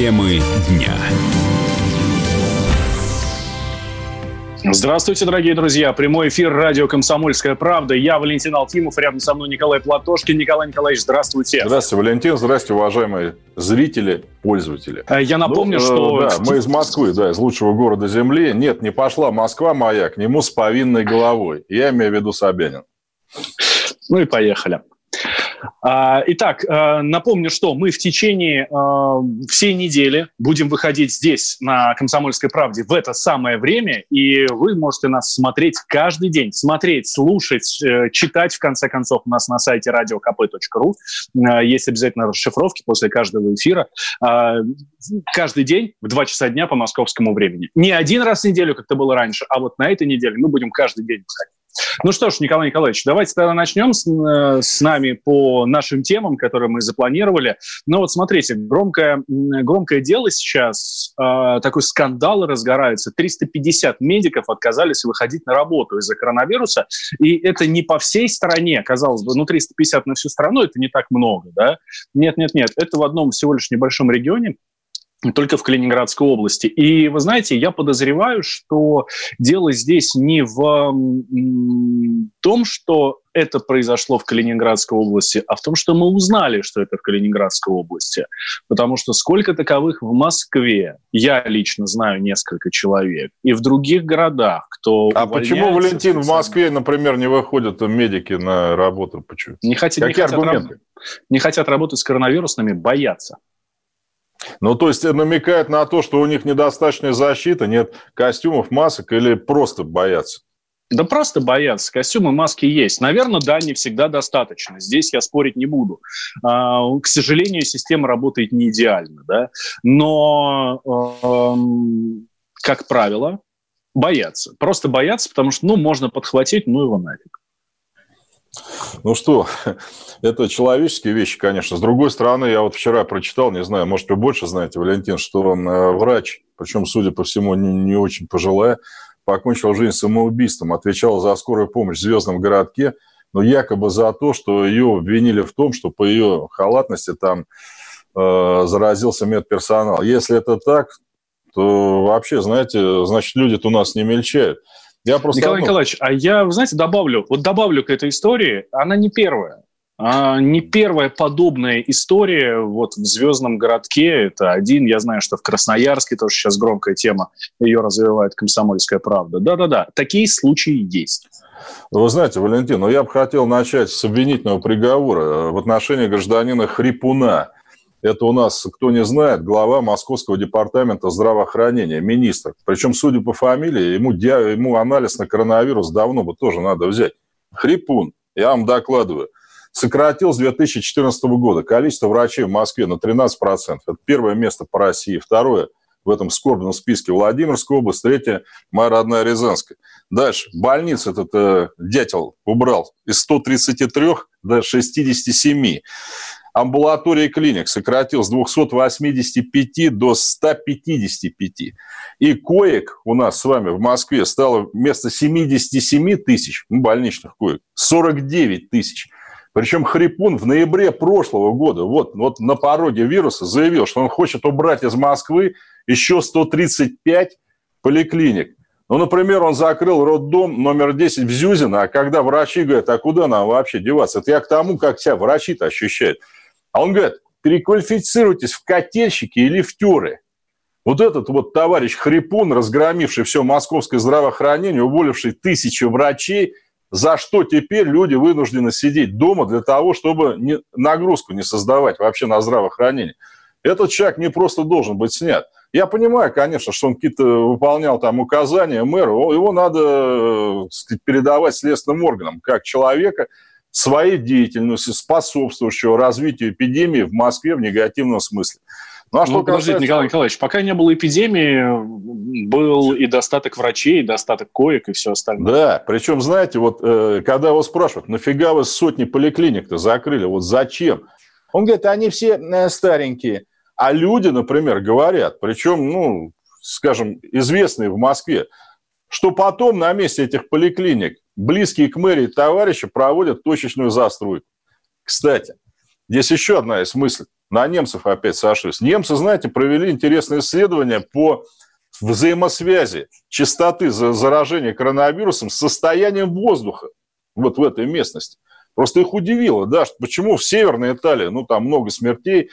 Темы дня. Здравствуйте, дорогие друзья. Прямой эфир радио «Комсомольская правда». Я Валентин Алтимов, рядом со мной Николай Платошкин. Николай Николаевич, здравствуйте. Здравствуйте, Валентин. Здравствуйте, уважаемые зрители, пользователи. Э, я напомню, ну, что... Да, мы из Москвы, да, из лучшего города Земли. Нет, не пошла Москва моя к нему с повинной головой. Я имею в виду Собянин. Ну и поехали. А, итак, э, напомню, что мы в течение э, всей недели будем выходить здесь, на «Комсомольской правде», в это самое время, и вы можете нас смотреть каждый день. Смотреть, слушать, э, читать, в конце концов, у нас на сайте radiokp.ru. Есть обязательно расшифровки после каждого эфира. Каждый день в 2 часа дня по московскому времени. Не один раз в неделю, как это было раньше, а вот на этой неделе мы будем каждый день выходить. Ну что ж, Николай Николаевич, давайте тогда начнем с, э, с нами по нашим темам, которые мы запланировали. Ну вот смотрите, громкое, громкое дело сейчас, э, такой скандал разгорается. 350 медиков отказались выходить на работу из-за коронавируса, и это не по всей стране, казалось бы, ну 350 на всю страну, это не так много, да? Нет, нет, нет, это в одном всего лишь небольшом регионе, только в Калининградской области. И вы знаете, я подозреваю, что дело здесь не в том, что это произошло в Калининградской области, а в том, что мы узнали, что это в Калининградской области. Потому что сколько таковых в Москве, я лично знаю несколько человек, и в других городах, кто А почему, Валентин, в Москве, например, не выходят медики на работу? Почему? Не, хотят, не, хотят, не хотят работать с коронавирусными, боятся. Ну, то есть намекает на то, что у них недостаточная защита, нет костюмов, масок или просто боятся? Да просто боятся. Костюмы, маски есть. Наверное, да, не всегда достаточно. Здесь я спорить не буду. А, к сожалению, система работает не идеально. Да? Но, эм, как правило, боятся. Просто боятся, потому что, ну, можно подхватить, ну его нафиг. Ну что, это человеческие вещи, конечно. С другой стороны, я вот вчера прочитал, не знаю, может, вы больше знаете, Валентин, что э, врач, причем, судя по всему, не, не очень пожилая, покончил жизнь самоубийством, отвечал за скорую помощь в Звездном городке, но якобы за то, что ее обвинили в том, что по ее халатности там э, заразился медперсонал. Если это так, то вообще, знаете, значит, люди-то у нас не мельчают. Я просто Николай одну... Николаевич, а я, вы знаете, добавлю, вот добавлю к этой истории, она не первая. А не первая подобная история вот в «Звездном городке». Это один, я знаю, что в Красноярске тоже сейчас громкая тема, ее развивает «Комсомольская правда». Да-да-да, такие случаи есть. Вы знаете, Валентин, ну я бы хотел начать с обвинительного приговора в отношении гражданина Хрипуна – это у нас, кто не знает, глава Московского департамента здравоохранения, министр. Причем, судя по фамилии, ему, ему анализ на коронавирус давно бы тоже надо взять. Хрипун, я вам докладываю, сократил с 2014 года количество врачей в Москве на 13%. Это первое место по России. Второе в этом скорбном списке Владимирская область, третье – моя родная Рязанская. Дальше. Больниц этот э, дятел убрал из 133 до 67 амбулатории клиник сократил с 285 до 155. И коек у нас с вами в Москве стало вместо 77 тысяч ну, больничных коек 49 тысяч. Причем Хрипун в ноябре прошлого года, вот, вот на пороге вируса, заявил, что он хочет убрать из Москвы еще 135 поликлиник. Ну, например, он закрыл роддом номер 10 в Зюзино, а когда врачи говорят, а куда нам вообще деваться? Это я к тому, как себя врачи-то ощущают. А он говорит, переквалифицируйтесь в котельщики и лифтеры. Вот этот вот товарищ Хрипун, разгромивший все московское здравоохранение, уволивший тысячи врачей, за что теперь люди вынуждены сидеть дома для того, чтобы не, нагрузку не создавать вообще на здравоохранение. Этот человек не просто должен быть снят. Я понимаю, конечно, что он какие-то выполнял там указания мэру, его надо сказать, передавать следственным органам, как человека, своей деятельностью, способствующего развитию эпидемии в Москве в негативном смысле. Ну, а что ну, подождите, касается... Николай Николаевич, пока не было эпидемии, был и достаток врачей, и достаток коек, и все остальное. Да, причем, знаете, вот э, когда его спрашивают, нафига вы сотни поликлиник-то закрыли, вот зачем? Он говорит, они все э, старенькие. А люди, например, говорят, причем, ну, скажем, известные в Москве, что потом на месте этих поликлиник близкие к мэрии товарищи проводят точечную застройку. Кстати, здесь еще одна из мыслей. на немцев опять сошлись. Немцы, знаете, провели интересное исследование по взаимосвязи частоты заражения коронавирусом с состоянием воздуха вот в этой местности. Просто их удивило, да, почему в Северной Италии, ну, там много смертей,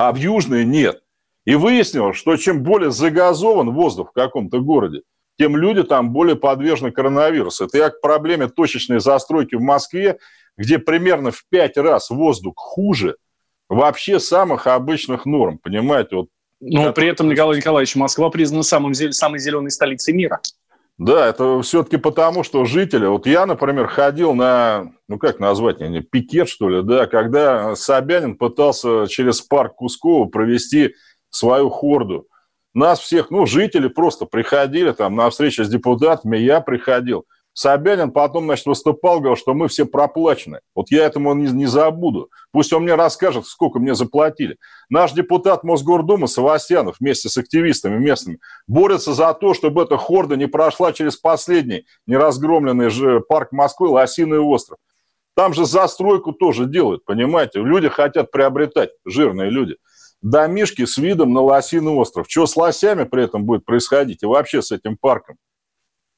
а в Южной нет. И выяснилось, что чем более загазован воздух в каком-то городе, тем люди там более подвержены коронавирусу. Это я к проблеме точечной застройки в Москве, где примерно в пять раз воздух хуже вообще самых обычных норм, понимаете? Вот Но это... при этом, Николай Николаевич, Москва признана самым, самой зеленой столицей мира. Да, это все-таки потому, что жители... Вот я, например, ходил на, ну как назвать, не, пикет, что ли, да, когда Собянин пытался через парк Кускова провести свою хорду. Нас всех, ну, жители просто приходили там на встречу с депутатами, я приходил. Собянин потом, значит, выступал, говорил, что мы все проплачены. Вот я этому не, не забуду. Пусть он мне расскажет, сколько мне заплатили. Наш депутат Мосгордумы Савастьянов вместе с активистами местными борется за то, чтобы эта хорда не прошла через последний неразгромленный же парк Москвы Лосиный остров. Там же застройку тоже делают, понимаете? Люди хотят приобретать, жирные люди – домишки с видом на Лосиный остров. Что с лосями при этом будет происходить и вообще с этим парком?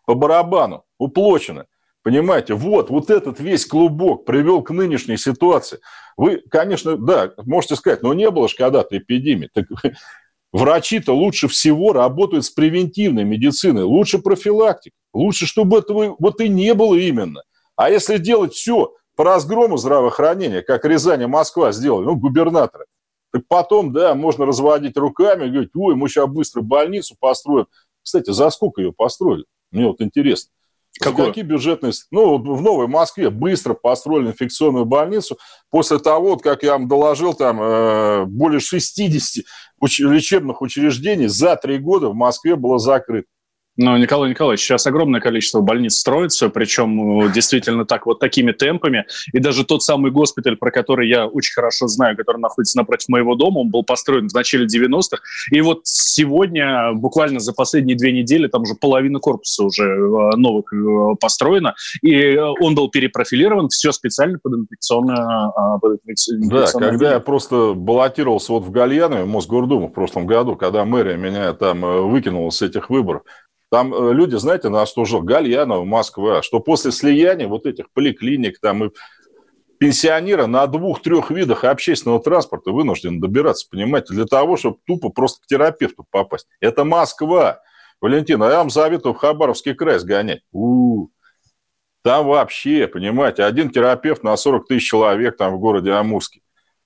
По барабану, уплочено. Понимаете, вот, вот этот весь клубок привел к нынешней ситуации. Вы, конечно, да, можете сказать, но не было же когда-то эпидемии. Так врачи-то лучше всего работают с превентивной медициной, лучше профилактик, лучше, чтобы этого вот и не было именно. А если делать все по разгрому здравоохранения, как Рязань и Москва сделали, ну, губернаторы, так потом, да, можно разводить руками говорить, ой, мы сейчас быстро больницу построим. Кстати, за сколько ее построили? Мне вот интересно. Какую? Какие бюджетные... Ну, в Новой Москве быстро построили инфекционную больницу. После того, как я вам доложил, там э, более 60 уч- лечебных учреждений за три года в Москве было закрыто. Но, Николай Николаевич, сейчас огромное количество больниц строится, причем э, действительно так вот такими темпами. И даже тот самый госпиталь, про который я очень хорошо знаю, который находится напротив моего дома, он был построен в начале 90-х. И вот сегодня, буквально за последние две недели, там уже половина корпуса уже э, новых э, построена. И он был перепрофилирован, все специально под инфекционную... Под инфекционную да, когда я просто баллотировался вот в Гальянове, Мосгордуму в прошлом году, когда мэрия меня там выкинула с этих выборов, там э, люди, знаете, на что жил Гальянова, Москва, что после слияния вот этих поликлиник там и пенсионера на двух-трех видах общественного транспорта вынуждены добираться, понимаете, для того, чтобы тупо просто к терапевту попасть. Это Москва. Валентин, а я вам советую в Хабаровский край сгонять. У-у-у. Там вообще, понимаете, один терапевт на 40 тысяч человек там в городе Амурске,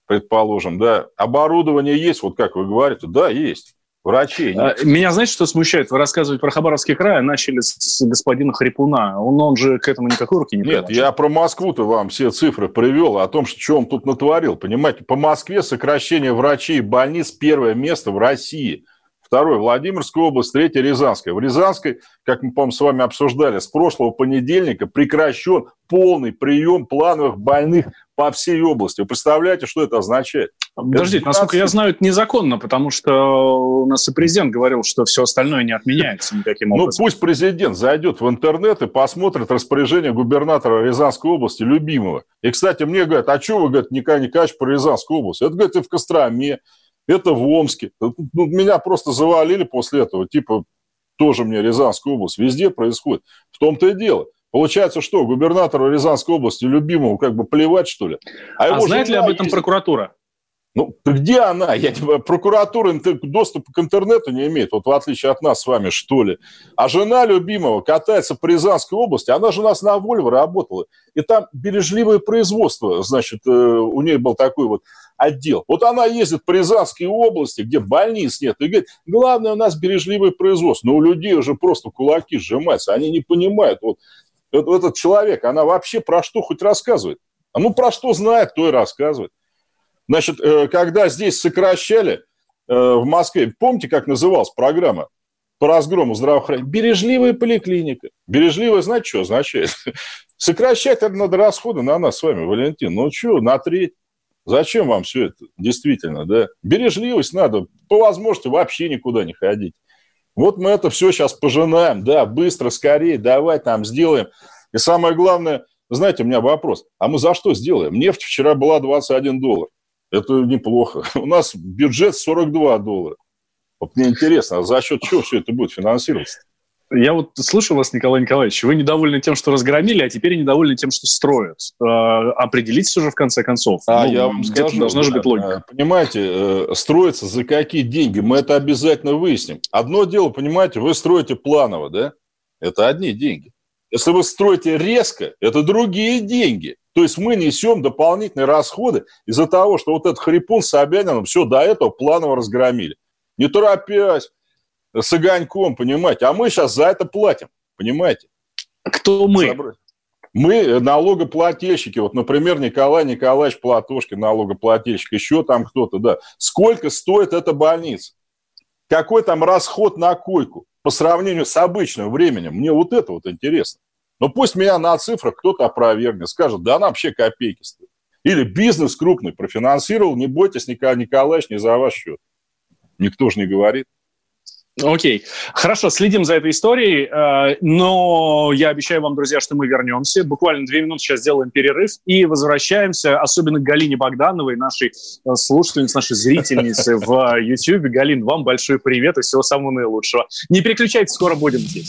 предположим, да. Оборудование есть, вот как вы говорите, да, есть врачей. Нет. А, меня, знаете, что смущает? Вы рассказывать про Хабаровский край, начали с господина Хрипуна. Он, он же к этому никакой руки не Нет, я про Москву-то вам все цифры привел, о том, что он тут натворил. Понимаете, по Москве сокращение врачей и больниц первое место в России. Второе – Владимирская область, третье – Рязанская. В Рязанской, как мы, по с вами обсуждали, с прошлого понедельника прекращен полный прием плановых больных по всей области. Вы представляете, что это означает? Подождите, насколько я знаю, это незаконно, потому что у нас и президент говорил, что все остальное не отменяется никаким ну, образом. Ну, пусть президент зайдет в интернет и посмотрит распоряжение губернатора Рязанской области, любимого. И, кстати, мне говорят, а что вы, говорят, Николай Николаевич, про Рязанскую область? Это, говорит, и в Костроме, это в Омске. Ну, меня просто завалили после этого, типа, тоже мне Рязанская область. Везде происходит. В том-то и дело. Получается, что губернатору Рязанской области любимому как бы плевать, что ли? А, а знает ли об этом есть... прокуратура? Ну, где она? Я, прокуратура доступ к интернету не имеет, вот в отличие от нас с вами, что ли. А жена любимого катается по Рязанской области, она же у нас на Вольво работала. И там бережливое производство, значит, э, у нее был такой вот отдел. Вот она ездит по Рязанской области, где больниц нет, и говорит, главное у нас бережливое производство. Но у людей уже просто кулаки сжимаются, они не понимают. Вот, вот этот человек, она вообще про что хоть рассказывает? А ну, про что знает, то и рассказывает. Значит, э, когда здесь сокращали э, в Москве, помните, как называлась программа по разгрому здравоохранения? Бережливая поликлиника. Бережливая, знаете, что означает? Сокращать это надо расходы на нас с вами, Валентин. Ну что, на треть? Зачем вам все это? Действительно, да? Бережливость надо, по возможности, вообще никуда не ходить. Вот мы это все сейчас пожинаем, да, быстро, скорее, давай там сделаем. И самое главное, знаете, у меня вопрос, а мы за что сделаем? Нефть вчера была 21 доллар. Это неплохо. У нас бюджет 42 доллара. Вот мне интересно, а за счет чего все это будет финансироваться? Я вот слышал вас, Николай Николаевич, вы недовольны тем, что разгромили, а теперь недовольны тем, что строят. Э, определитесь уже в конце концов. А ну, я вам скажу, должна же быть логика. Понимаете, э, строится за какие деньги? Мы это обязательно выясним. Одно дело, понимаете, вы строите планово, да? Это одни деньги. Если вы строите резко, это другие деньги. То есть мы несем дополнительные расходы из-за того, что вот этот хрипун с Собянином все до этого планово разгромили. Не торопясь, с огоньком, понимаете. А мы сейчас за это платим, понимаете. Кто мы? Мы налогоплательщики. Вот, например, Николай Николаевич Платошкин, налогоплательщик, еще там кто-то, да. Сколько стоит эта больница? Какой там расход на койку по сравнению с обычным временем? Мне вот это вот интересно. Но пусть меня на цифрах кто-то опровергнет, скажет, да она вообще копейки стоит. Или бизнес крупный профинансировал, не бойтесь, Николай Николаевич, не за ваш счет. Никто же не говорит. Окей, хорошо, следим за этой историей, э, но я обещаю вам, друзья, что мы вернемся. Буквально две минуты сейчас сделаем перерыв и возвращаемся, особенно к Галине Богдановой, нашей э, слушательнице, нашей зрительнице в YouTube. Галин, вам большой привет и всего самого наилучшего. Не переключайтесь, скоро будем здесь.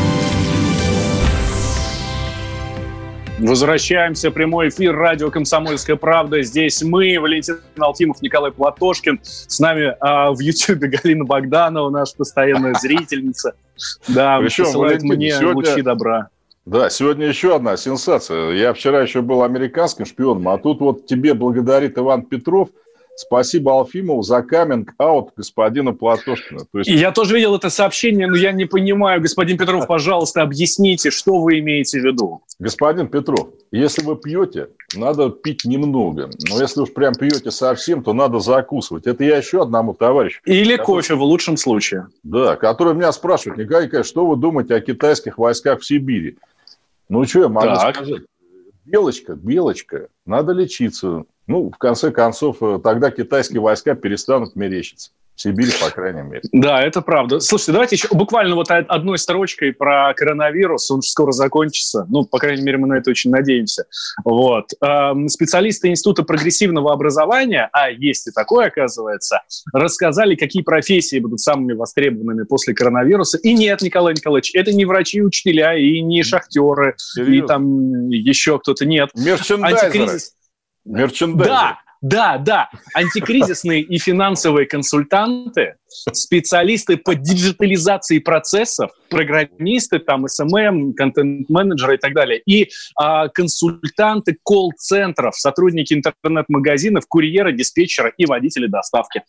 Возвращаемся. Прямой эфир. Радио «Комсомольская правда». Здесь мы, Валентин Алтимов, Николай Платошкин. С нами а, в Ютьюбе Галина Богданова, наша постоянная зрительница. Да, Причем, посылает мне лучи добра. Да, сегодня еще одна сенсация. Я вчера еще был американским шпионом, а тут вот тебе благодарит Иван Петров – Спасибо Алфимову за каминг-аут господина Платошкина. То есть... Я тоже видел это сообщение, но я не понимаю, господин Петров, пожалуйста, объясните, что вы имеете в виду. Господин Петров, если вы пьете, надо пить немного. Но если уж прям пьете совсем, то надо закусывать. Это я еще одному товарищу. Или который... кофе в лучшем случае. Да, который меня спрашивает, Николай Николаевич, что вы думаете о китайских войсках в Сибири? Ну, что я могу так. сказать? Белочка, белочка, надо лечиться. Ну, в конце концов, э, тогда китайские войска перестанут мерещиться. В Сибири, по крайней мере. Да, это правда. Слушайте, давайте еще буквально вот одной строчкой про коронавирус. Он скоро закончится. Ну, по крайней мере, мы на это очень надеемся. Вот. Эм, специалисты Института прогрессивного образования, а есть и такое, оказывается, рассказали, какие профессии будут самыми востребованными после коронавируса. И нет, Николай Николаевич, это не врачи и учителя, и не шахтеры, Серьезно? и там еще кто-то. Нет. Мерчендайзеры. Антикризис... Мерчендайзер. Да, да, да. Антикризисные и финансовые консультанты, специалисты по диджитализации процессов, программисты, там, SMM, контент-менеджеры и так далее, и а, консультанты колл-центров, сотрудники интернет-магазинов, курьеры, диспетчеры и водители доставки.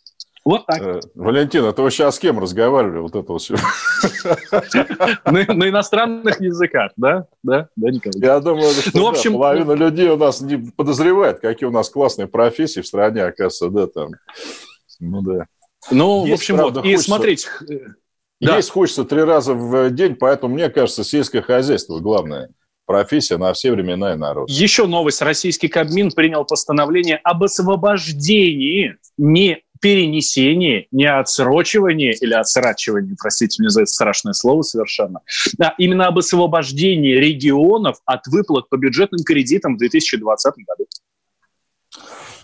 Вот так. Э, Валентин, это вы сейчас с кем разговаривали? Вот это все. На иностранных языках, да? Да, да, Николай? Я думаю, что ну, половина людей у нас не подозревает, какие у нас классные профессии в стране, оказывается, да, там. Ну, да. Ну, в общем, вот. И смотрите, есть хочется три раза в день, поэтому, мне кажется, сельское хозяйство главное профессия на все времена и народ. Еще новость. Российский Кабмин принял постановление об освобождении не перенесение, не отсрочивание или отсрачивание, простите меня за это страшное слово совершенно, а именно об освобождении регионов от выплат по бюджетным кредитам в 2020 году.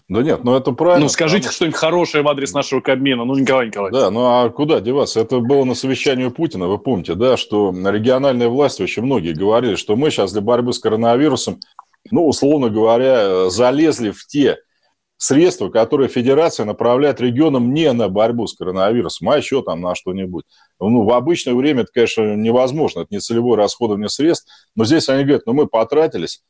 Да нет, ну это правильно. Ну скажите потому... что-нибудь хорошее в адрес нашего Кабмина, ну Николай Николаевич. Да, ну а куда деваться? Это было на совещании у Путина, вы помните, да, что региональные власти, очень многие говорили, что мы сейчас для борьбы с коронавирусом, ну, условно говоря, залезли в те средства, которые федерация направляет регионам не на борьбу с коронавирусом, а еще там на что-нибудь. Ну, в обычное время это, конечно, невозможно, это не целевое расходование средств, но здесь они говорят, ну, мы потратились,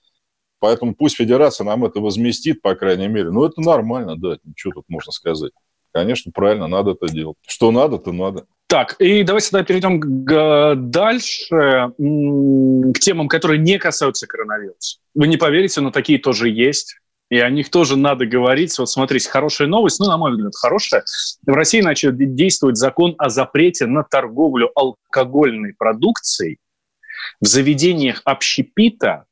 поэтому пусть федерация нам это возместит, по крайней мере. Ну, это нормально, да, что тут можно сказать. Конечно, правильно, надо это делать. Что надо, то надо. Так, и давайте тогда перейдем к, дальше, к темам, которые не касаются коронавируса. Вы не поверите, но такие тоже есть и о них тоже надо говорить. Вот смотрите, хорошая новость, ну, на мой взгляд, хорошая. В России начал действовать закон о запрете на торговлю алкогольной продукцией в заведениях общепита,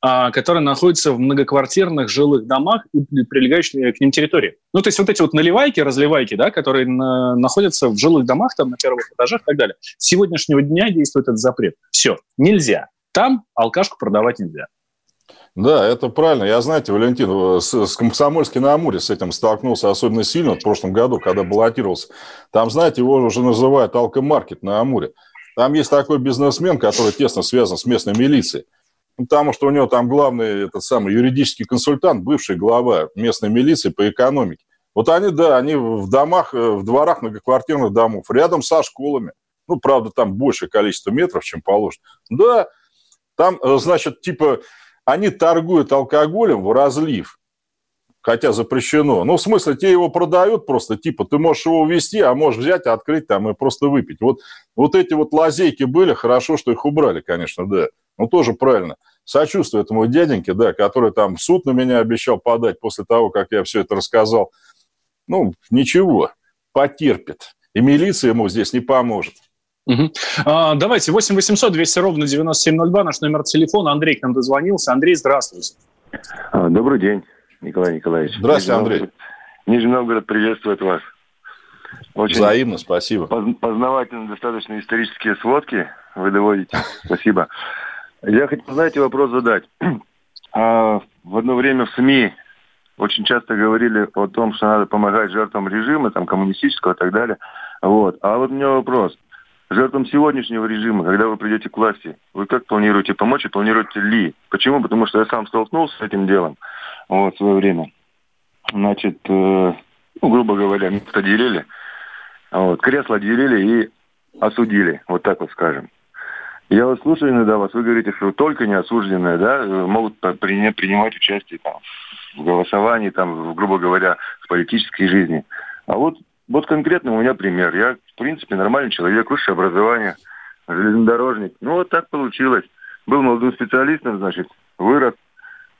а, которые находятся в многоквартирных жилых домах и прилегающей к ним территории. Ну, то есть вот эти вот наливайки, разливайки, да, которые на, находятся в жилых домах, там, на первых этажах и так далее. С сегодняшнего дня действует этот запрет. Все, нельзя. Там алкашку продавать нельзя. Да, это правильно. Я, знаете, Валентин, с, с Комсомольски на Амуре с этим столкнулся особенно сильно в прошлом году, когда баллотировался. Там, знаете, его уже называют алкомаркет на Амуре. Там есть такой бизнесмен, который тесно связан с местной милицией. Ну, потому что у него там главный этот самый юридический консультант, бывший глава местной милиции по экономике. Вот они, да, они в домах, э, в дворах многоквартирных домов, рядом со школами. Ну, правда, там большее количество метров, чем положено. Да, там, э, значит, типа они торгуют алкоголем в разлив, хотя запрещено. Ну, в смысле, те его продают просто, типа, ты можешь его увезти, а можешь взять, открыть там и просто выпить. Вот, вот эти вот лазейки были, хорошо, что их убрали, конечно, да. Ну, тоже правильно. Сочувствую этому дяденьке, да, который там суд на меня обещал подать после того, как я все это рассказал. Ну, ничего, потерпит. И милиция ему здесь не поможет. Угу. А, давайте, 8 800 200 ровно 9702, наш номер телефона. Андрей к нам дозвонился. Андрей, здравствуйте. А, добрый день, Николай Николаевич. Здравствуйте, Нижний Андрей. Нижний Новгород приветствует вас. Очень Взаимно, спасибо. Познавательно достаточно исторические сводки вы доводите. Спасибо. Я хотел, знаете, вопрос задать. А, в одно время в СМИ очень часто говорили о том, что надо помогать жертвам режима, там, коммунистического и так далее. Вот. А вот у меня вопрос жертвам сегодняшнего режима, когда вы придете к власти, вы как планируете помочь и планируете ли? Почему? Потому что я сам столкнулся с этим делом вот, в свое время. Значит, э, ну, грубо говоря, место делили, вот, кресло делили и осудили, вот так вот скажем. Я вас слушаю иногда вас, вы говорите, что только неосужденные, да, могут принимать участие там, в голосовании, там, грубо говоря, в политической жизни. А вот вот конкретно у меня пример. Я, в принципе, нормальный человек, высшее образование, железнодорожник. Ну, вот так получилось. Был молодым специалистом, значит, вырос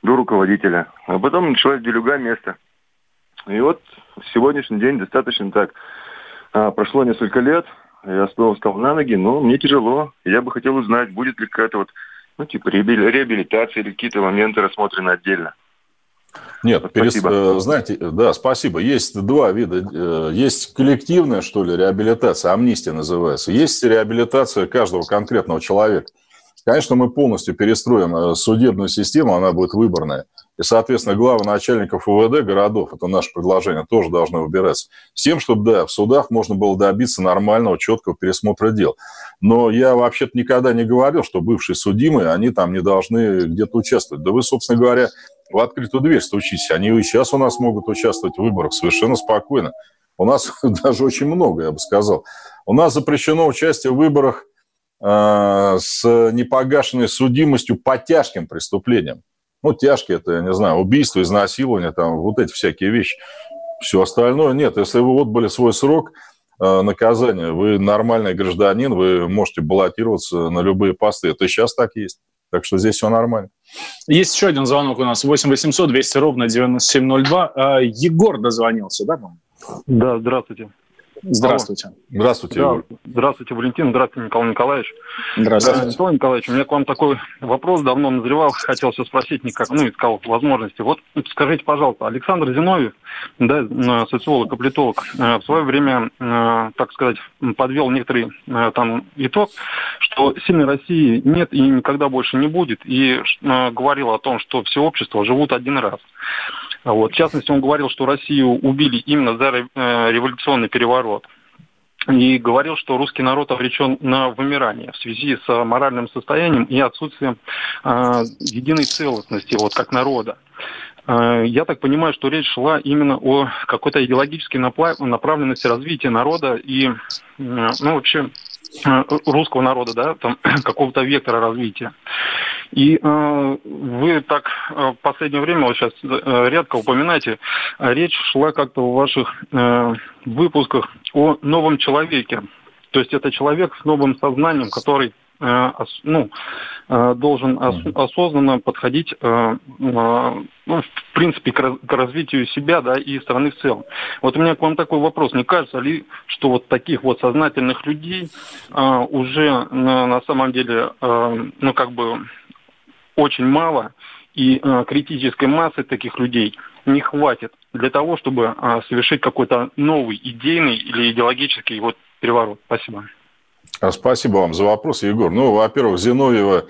до руководителя. А потом началась делюга места. И вот сегодняшний день достаточно так. А, прошло несколько лет, я снова встал на ноги, но мне тяжело. Я бы хотел узнать, будет ли какая-то вот, ну, типа реабилитация или какие-то моменты рассмотрены отдельно. Нет, спасибо. Перес... знаете, да, спасибо. Есть два вида. Э, есть коллективная, что ли, реабилитация, амнистия называется. Есть реабилитация каждого конкретного человека. Конечно, мы полностью перестроим э, судебную систему, она будет выборная. И, соответственно, главы начальников УВД городов, это наше предложение, тоже должны выбираться. С тем, чтобы, да, в судах можно было добиться нормального, четкого пересмотра дел. Но я вообще-то никогда не говорил, что бывшие судимые, они там не должны где-то участвовать. Да вы, собственно говоря, в открытую дверь стучись. Они и сейчас у нас могут участвовать в выборах совершенно спокойно. У нас даже очень много, я бы сказал. У нас запрещено участие в выборах э, с непогашенной судимостью по тяжким преступлениям. Ну, тяжкие это, я не знаю, убийство, изнасилование, там, вот эти всякие вещи. Все остальное нет. Если вы отбыли свой срок э, наказания, вы нормальный гражданин, вы можете баллотироваться на любые посты. Это сейчас так есть. Так что здесь все нормально. Есть еще один звонок у нас. 8 800 200 ровно 9702. А, Егор дозвонился, да, Да, здравствуйте. Здравствуйте. Здравствуйте, да, Здравствуйте, Валентин. Здравствуйте, Николай Николаевич. Здравствуйте. Николай Николаевич, у меня к вам такой вопрос давно назревал. Хотел все спросить, никак, ну, искал возможности. Вот скажите, пожалуйста, Александр Зиновьев, да, э, социолог и политолог, э, в свое время, э, так сказать, подвел некоторый там итог, что сильной России нет и никогда больше не будет, и говорил о том, что все общества живут один раз. Вот. В частности, он говорил, что Россию убили именно за революционный переворот и говорил, что русский народ обречен на вымирание в связи с моральным состоянием и отсутствием э, единой целостности, вот как народа. Э, я так понимаю, что речь шла именно о какой-то идеологической направленности развития народа и, ну, вообще, э, русского народа, да, там, какого-то вектора развития. И э, вы так э, в последнее время, вот сейчас э, редко упоминаете, речь шла как-то в ваших э, выпусках о новом человеке. То есть это человек с новым сознанием, который Э, ну, э, должен осознанно подходить, э, ну, в принципе, к развитию себя да, и страны в целом. Вот у меня к вам такой вопрос. Не кажется ли, что вот таких вот сознательных людей уже на самом деле, ну, как бы очень мало, и критической массы таких людей не хватит для того, чтобы совершить какой-то новый идейный или идеологический вот переворот? Спасибо. А спасибо вам за вопрос, Егор. Ну, во-первых, Зиновьева,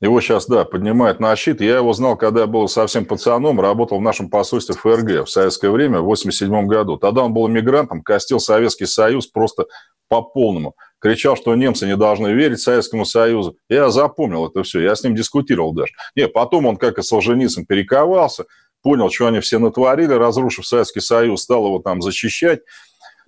его сейчас, да, поднимают на щит. Я его знал, когда я был совсем пацаном, работал в нашем посольстве ФРГ в советское время, в 87 году. Тогда он был иммигрантом, костил Советский Союз просто по полному. Кричал, что немцы не должны верить Советскому Союзу. Я запомнил это все, я с ним дискутировал даже. Не, потом он, как и Солженицын, перековался, понял, что они все натворили, разрушив Советский Союз, стал его там защищать.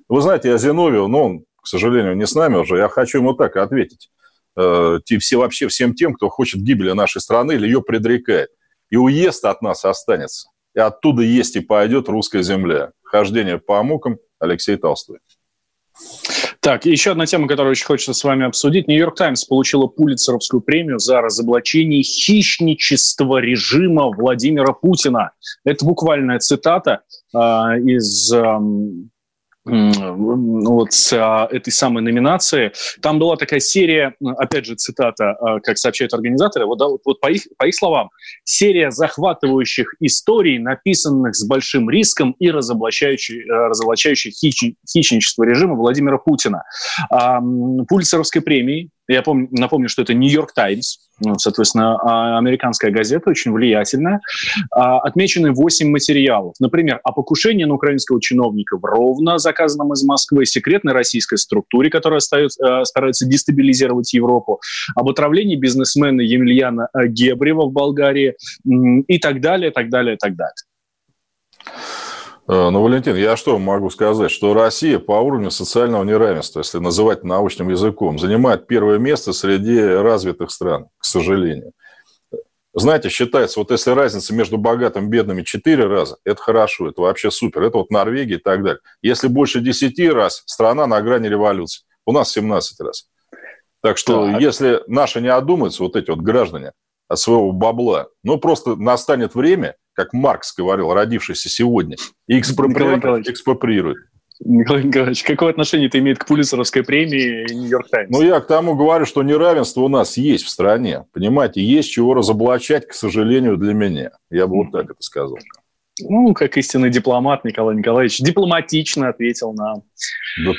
Вы знаете, я Зиновьев, ну, он к сожалению, не с нами уже, я хочу ему так ответить. Э, все, вообще всем тем, кто хочет гибели нашей страны или ее предрекает. И уезд от нас останется. И оттуда есть и пойдет русская земля. Хождение по мукам Алексей Толстой. Так, еще одна тема, которую очень хочется с вами обсудить. Нью-Йорк Таймс получила Пулицеровскую премию за разоблачение хищничества режима Владимира Путина. Это буквальная цитата э, из э, вот с а, этой самой номинации. Там была такая серия, опять же, цитата, а, как сообщают организаторы, вот, да, вот, по, их, по их словам, серия захватывающих историй, написанных с большим риском и разоблачающих, а, разоблачающих хищ, хищничество режима Владимира Путина. Пульцеровской премии я помню, напомню, что это Нью-Йорк Таймс, ну, соответственно, а, американская газета, очень влиятельная. А, отмечены 8 материалов. Например, о покушении на украинского чиновника в Ровно, заказанном из Москвы, секретной российской структуре, которая старается, старается дестабилизировать Европу, об отравлении бизнесмена Емельяна Гебрева в Болгарии и так далее, так далее, так далее. Э, ну, Валентин, я что могу сказать? Что Россия по уровню социального неравенства, если называть научным языком, занимает первое место среди развитых стран, к сожалению. Знаете, считается, вот если разница между богатым и бедными 4 раза, это хорошо, это вообще супер. Это вот Норвегия и так далее. Если больше 10 раз, страна на грани революции. У нас 17 раз. Так что, так. если наши не одумаются, вот эти вот граждане, от своего бабла, ну, просто настанет время, как Маркс говорил, родившийся сегодня, и экспроприирует. экспроприирует. Николай Николаевич, какое отношение это имеет к Пулицеровской премии Нью-Йорк Таймс? Ну, я к тому говорю, что неравенство у нас есть в стране. Понимаете, есть чего разоблачать, к сожалению, для меня. Я бы вот так это сказал. Ну, как истинный дипломат Николай Николаевич дипломатично ответил на да.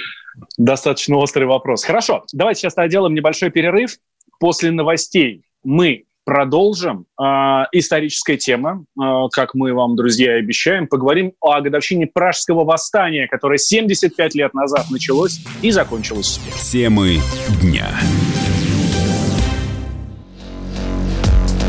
достаточно острый вопрос. Хорошо, давайте сейчас сделаем небольшой перерыв. После новостей мы продолжим. Э, историческая тема, э, как мы вам, друзья, обещаем. Поговорим о годовщине Пражского восстания, которое 75 лет назад началось и закончилось. Темы дня.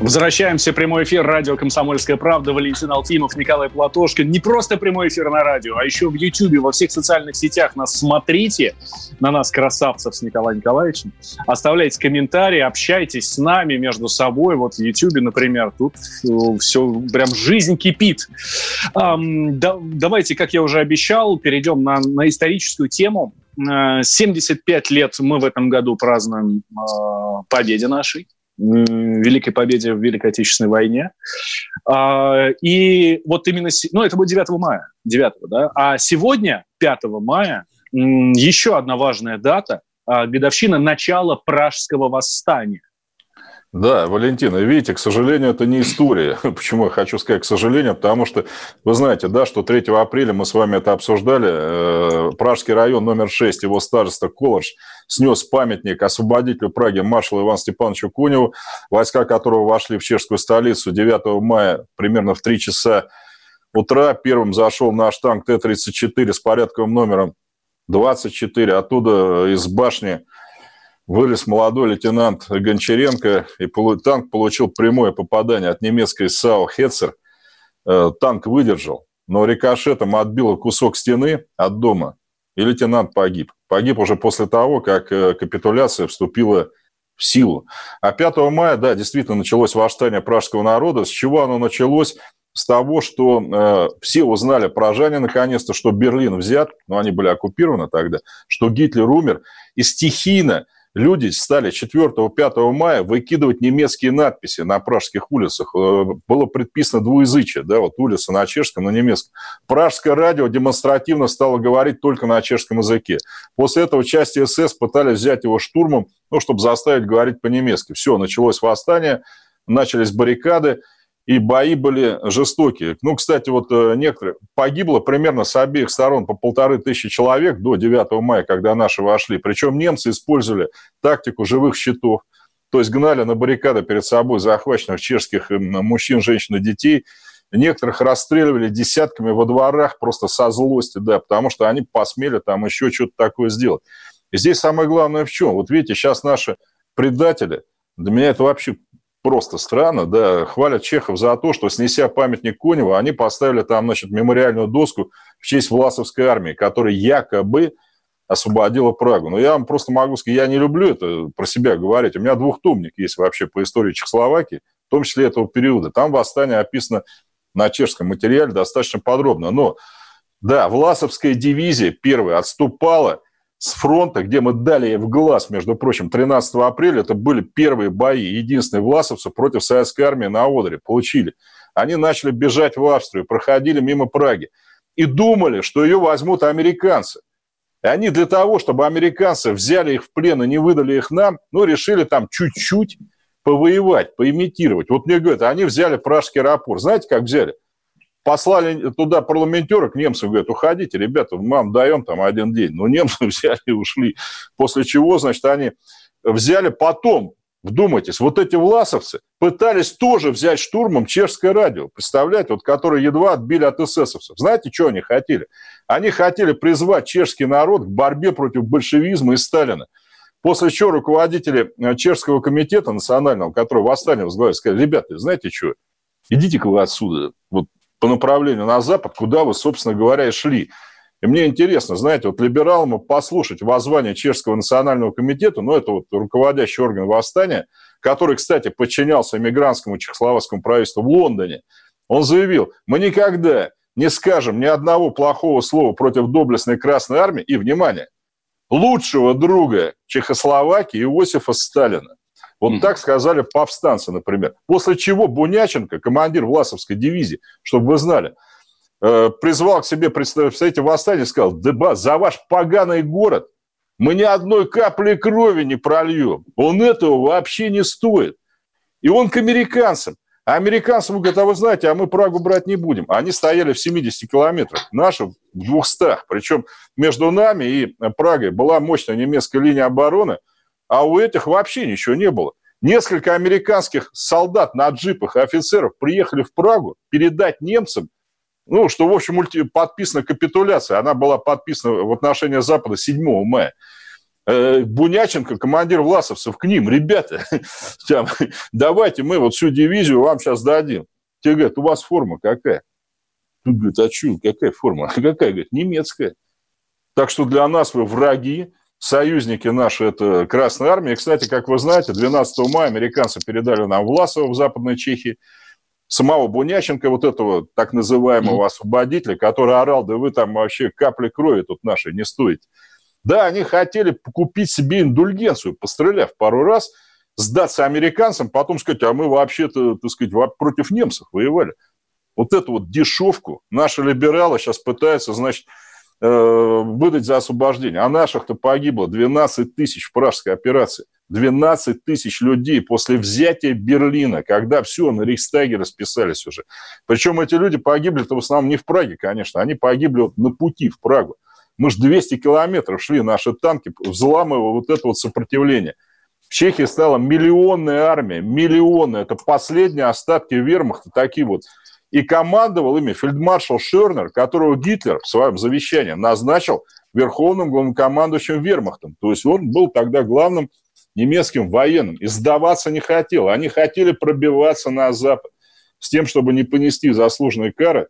Возвращаемся в прямой эфир радио «Комсомольская правда». Валентин Алтимов, Николай Платошкин. Не просто прямой эфир на радио, а еще в Ютьюбе, во всех социальных сетях нас смотрите. На нас, красавцев, с Николаем Николаевичем. Оставляйте комментарии, общайтесь с нами между собой. Вот в Ютьюбе, например, тут все, прям жизнь кипит. Эм, да, давайте, как я уже обещал, перейдем на, на историческую тему. 75 лет мы в этом году празднуем э, победе нашей великой победе в Великой Отечественной войне. А, и вот именно, ну, это будет 9 мая, 9, да, а сегодня, 5 мая, еще одна важная дата, а, годовщина начала Пражского восстания. Да, Валентина, видите, к сожалению, это не история. Почему я хочу сказать к сожалению? Потому что вы знаете, да, что 3 апреля мы с вами это обсуждали. Э, Пражский район номер 6, его староста Колорж снес памятник освободителю Праги маршалу Ивану Степановичу Коневу, войска которого вошли в чешскую столицу 9 мая примерно в 3 часа утра. Первым зашел наш танк Т-34 с порядковым номером 24. Оттуда из башни вылез молодой лейтенант Гончаренко, и танк получил прямое попадание от немецкой САУ «Хетцер». Э, танк выдержал, но рикошетом отбил кусок стены от дома, и лейтенант погиб. Погиб уже после того, как э, капитуляция вступила в силу. А 5 мая, да, действительно началось восстание пражского народа. С чего оно началось? С того, что э, все узнали, пражане наконец-то, что Берлин взят, но ну, они были оккупированы тогда, что Гитлер умер, и стихийно – люди стали 4-5 мая выкидывать немецкие надписи на пражских улицах. Э, было предписано двуязычие, да, вот улица на чешском, на немецком. Пражское радио демонстративно стало говорить только на чешском языке. После этого части СС пытались взять его штурмом, ну, чтобы заставить говорить по-немецки. Все, началось восстание, начались баррикады и бои были жестокие. Ну, кстати, вот э, некоторые... Погибло примерно с обеих сторон по полторы тысячи человек до 9 мая, когда наши вошли. Причем немцы использовали тактику живых щитов. То есть гнали на баррикады перед собой захваченных чешских мужчин, женщин и детей. Некоторых расстреливали десятками во дворах просто со злости, да, потому что они посмели там еще что-то такое сделать. И здесь самое главное в чем? Вот видите, сейчас наши предатели, для меня это вообще просто странно, да, хвалят Чехов за то, что, снеся памятник Конева, они поставили там, значит, мемориальную доску в честь Власовской армии, которая якобы освободила Прагу. Но я вам просто могу сказать, я не люблю это про себя говорить. У меня двухтомник есть вообще по истории Чехословакии, в том числе этого периода. Там восстание описано на чешском материале достаточно подробно. Но, да, Власовская дивизия первая отступала – с фронта, где мы дали в глаз, между прочим, 13 апреля, это были первые бои, единственные власовцы против советской армии на Одере, получили. Они начали бежать в Австрию, проходили мимо Праги и думали, что ее возьмут американцы. И они для того, чтобы американцы взяли их в плен и не выдали их нам, ну, решили там чуть-чуть повоевать, поимитировать. Вот мне говорят, они взяли Пражский аэропорт. Знаете, как взяли? Послали туда парламентеры к немцам, говорят, уходите, ребята, мы вам даем там один день. Но немцы взяли и ушли. После чего, значит, они взяли потом, вдумайтесь, вот эти власовцы пытались тоже взять штурмом чешское радио, представляете, вот которые едва отбили от эсэсовцев. Знаете, что они хотели? Они хотели призвать чешский народ к борьбе против большевизма и Сталина. После чего руководители э, чешского комитета национального, который восстание возглавил, сказали, ребята, знаете что, идите-ка вы отсюда, вот по направлению на Запад, куда вы, собственно говоря, и шли. И мне интересно, знаете, вот либералам послушать воззвание Чешского национального комитета, ну, это вот руководящий орган восстания, который, кстати, подчинялся эмигрантскому чехословацкому правительству в Лондоне. Он заявил, мы никогда не скажем ни одного плохого слова против доблестной Красной Армии и, внимание, лучшего друга Чехословакии Иосифа Сталина. Вот так сказали повстанцы, например. После чего Буняченко, командир Власовской дивизии, чтобы вы знали, э, призвал к себе представителей восстания и сказал, да за ваш поганый город мы ни одной капли крови не прольем. Он этого вообще не стоит. И он к американцам. А американцам говорят, а вы знаете, а мы Прагу брать не будем. Они стояли в 70 километрах, наши в 200. Причем между нами и Прагой была мощная немецкая линия обороны – а у этих вообще ничего не было. Несколько американских солдат на джипах и офицеров приехали в Прагу передать немцам, ну, что, в общем, подписана капитуляция. Она была подписана в отношении Запада 7 мая. Э, Буняченко, командир власовцев, к ним, ребята, там, давайте мы вот всю дивизию вам сейчас дадим. Те говорят, у вас форма какая? Тут говорит, а что, какая форма? Какая, говорит, немецкая. Так что для нас вы враги, союзники наши – это Красная Армия. И, кстати, как вы знаете, 12 мая американцы передали нам Власова в Западной Чехии, самого Буняченко, вот этого так называемого освободителя, который орал, да вы там вообще капли крови тут нашей не стоите. Да, они хотели купить себе индульгенцию, постреляв пару раз, сдаться американцам, потом сказать, а мы вообще-то, так сказать, против немцев воевали. Вот эту вот дешевку наши либералы сейчас пытаются, значит, выдать за освобождение. А наших-то погибло 12 тысяч в пражской операции. 12 тысяч людей после взятия Берлина, когда все, на Рейхстаге расписались уже. Причем эти люди погибли-то в основном не в Праге, конечно, они погибли вот на пути в Прагу. Мы же 200 километров шли, наши танки, взламывая вот это вот сопротивление. В Чехии стала миллионная армия, миллионная. Это последние остатки вермахта, такие вот. И командовал ими фельдмаршал Шернер, которого Гитлер в своем завещании назначил верховным главнокомандующим вермахтом. То есть он был тогда главным немецким военным. И сдаваться не хотел. Они хотели пробиваться на Запад с тем, чтобы не понести заслуженные кары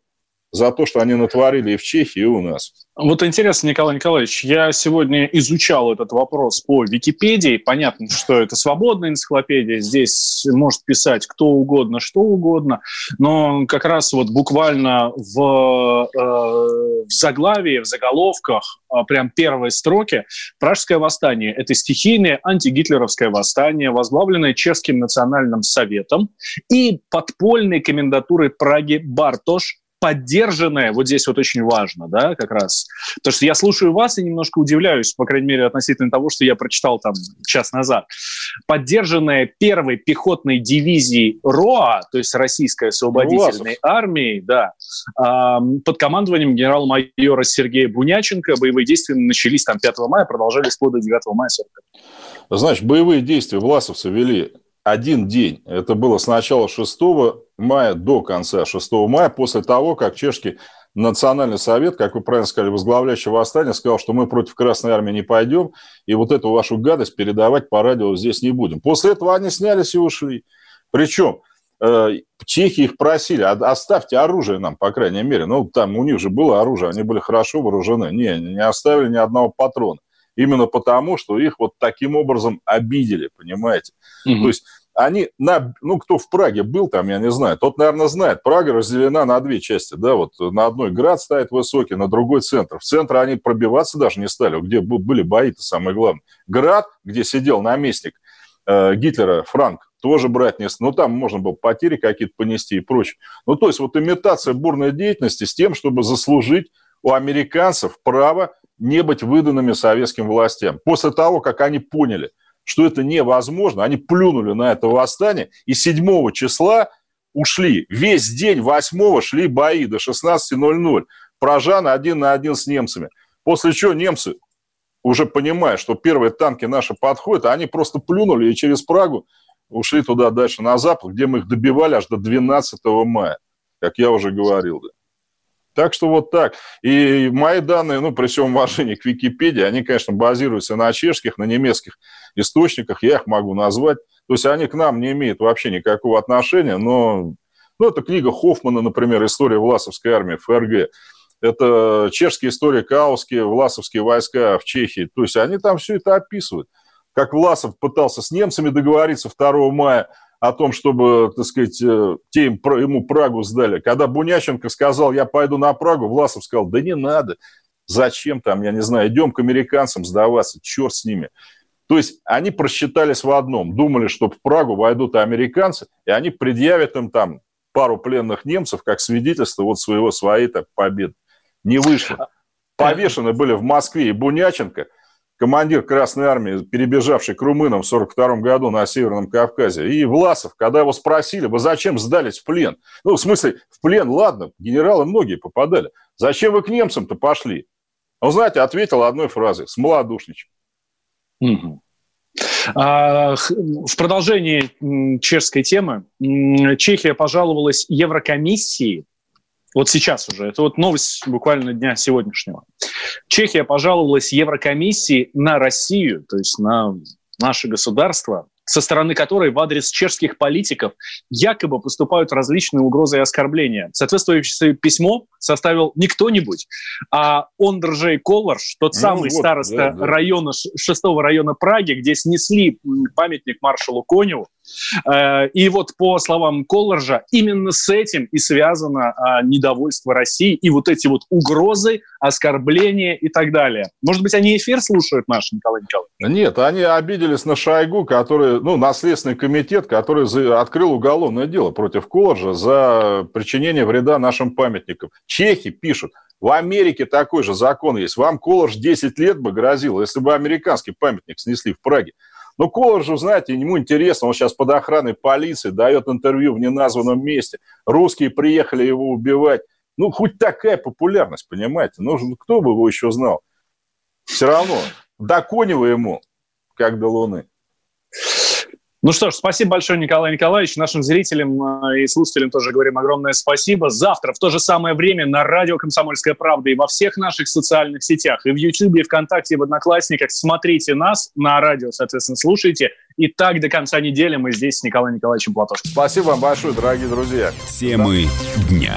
за то, что они натворили и в Чехии, и у нас. Вот интересно, Николай Николаевич, я сегодня изучал этот вопрос по Википедии. Понятно, что это свободная энциклопедия, здесь может писать кто угодно, что угодно, но как раз вот буквально в, э, в заглавии, в заголовках, э, прям первой строки, Пражское восстание – это стихийное антигитлеровское восстание, возглавленное Чешским национальным советом и подпольной комендатурой Праги Бартош поддержанная, вот здесь вот очень важно, да, как раз. Потому что я слушаю вас и немножко удивляюсь, по крайней мере, относительно того, что я прочитал там час назад. Поддержанная первой пехотной дивизией РОА, то есть Российской освободительной ну, армии, да, под командованием генерал-майора Сергея Буняченко. Боевые действия начались там 5 мая, продолжались вплоть до 9 мая 40 Значит, боевые действия власовцы вели один день. Это было с начала 6 мая до конца 6 мая, после того, как чешский национальный совет, как вы правильно сказали, возглавляющий восстание, сказал, что мы против Красной Армии не пойдем, и вот эту вашу гадость передавать по радио здесь не будем. После этого они снялись и ушли. Причем э, чехи их просили, оставьте оружие нам, по крайней мере. Ну, там у них же было оружие, они были хорошо вооружены. Не, не оставили ни одного патрона. Именно потому, что их вот таким образом обидели, понимаете? Угу. То есть они, на, ну, кто в Праге был там, я не знаю, тот, наверное, знает, Прага разделена на две части, да, вот на одной град стоит высокий, на другой центр. В центр они пробиваться даже не стали, где были бои-то самое главное. Град, где сидел наместник э, Гитлера, Франк, тоже брать не стал. Ну, там можно было потери какие-то понести и прочее. Ну, то есть вот имитация бурной деятельности с тем, чтобы заслужить у американцев право не быть выданными советским властям. После того, как они поняли, что это невозможно, они плюнули на это восстание, и 7 числа ушли. Весь день 8 шли бои до 16.00. Прожан один на один с немцами. После чего немцы, уже понимая, что первые танки наши подходят, они просто плюнули и через Прагу ушли туда дальше, на запад, где мы их добивали аж до 12 мая, как я уже говорил. Да. Так что вот так. И мои данные, ну, при всем уважении к Википедии, они, конечно, базируются на чешских, на немецких источниках, я их могу назвать. То есть они к нам не имеют вообще никакого отношения, но ну, это книга Хоффмана, например, «История Власовской армии ФРГ». Это чешские истории Каусские, власовские войска в Чехии. То есть они там все это описывают. Как Власов пытался с немцами договориться 2 мая, о том, чтобы, так сказать, э, те ему Прагу сдали. Когда Бунященко сказал, я пойду на Прагу, Власов сказал, да не надо. Зачем там, я не знаю, идем к американцам сдаваться, черт с ними. То есть они просчитались в одном, думали, что в Прагу войдут американцы, и они предъявят им там пару пленных немцев как свидетельство вот своего, своей так, победы. Не вышло. А, Повешены были в Москве и Буняченко – командир Красной Армии, перебежавший к румынам в 1942 году на Северном Кавказе, и Власов, когда его спросили, вы зачем сдались в плен? Ну, в смысле, в плен, ладно, генералы многие попадали. Зачем вы к немцам-то пошли? Он, знаете, ответил одной фразой, с малодушничем. Угу. А, в продолжении чешской темы Чехия пожаловалась Еврокомиссии Вот сейчас уже. Это вот новость буквально дня сегодняшнего. Чехия пожаловалась Еврокомиссии на Россию, то есть на наше государство, со стороны которой в адрес чешских политиков якобы поступают различные угрозы и оскорбления. Соответствующее письмо составил не кто-нибудь, а Ондржей Колорш, тот ну, самый вот, староста да, да. района, шестого района Праги, где снесли памятник маршалу Коневу, и вот по словам Колоржа, именно с этим и связано а, недовольство России и вот эти вот угрозы, оскорбления и так далее. Может быть, они эфир слушают наш, Николай Николаевич? Нет, они обиделись на Шойгу, который, ну, на Следственный комитет, который открыл уголовное дело против Колоржа за причинение вреда нашим памятникам. Чехи пишут, в Америке такой же закон есть. Вам Колорж 10 лет бы грозил, если бы американский памятник снесли в Праге. Но Колор же, знаете, ему интересно, он сейчас под охраной полиции дает интервью в неназванном месте. Русские приехали его убивать. Ну, хоть такая популярность, понимаете? Ну, кто бы его еще знал? Все равно, до Конева ему, как до Луны. Ну что ж, спасибо большое, Николай Николаевич. Нашим зрителям э, и слушателям тоже говорим огромное спасибо. Завтра в то же самое время на радио «Комсомольская правда» и во всех наших социальных сетях, и в YouTube, и ВКонтакте, и в Одноклассниках. Смотрите нас на радио, соответственно, слушайте. И так до конца недели мы здесь с Николаем Николаевичем Платошкин. Спасибо вам большое, дорогие друзья. Темы да. дня.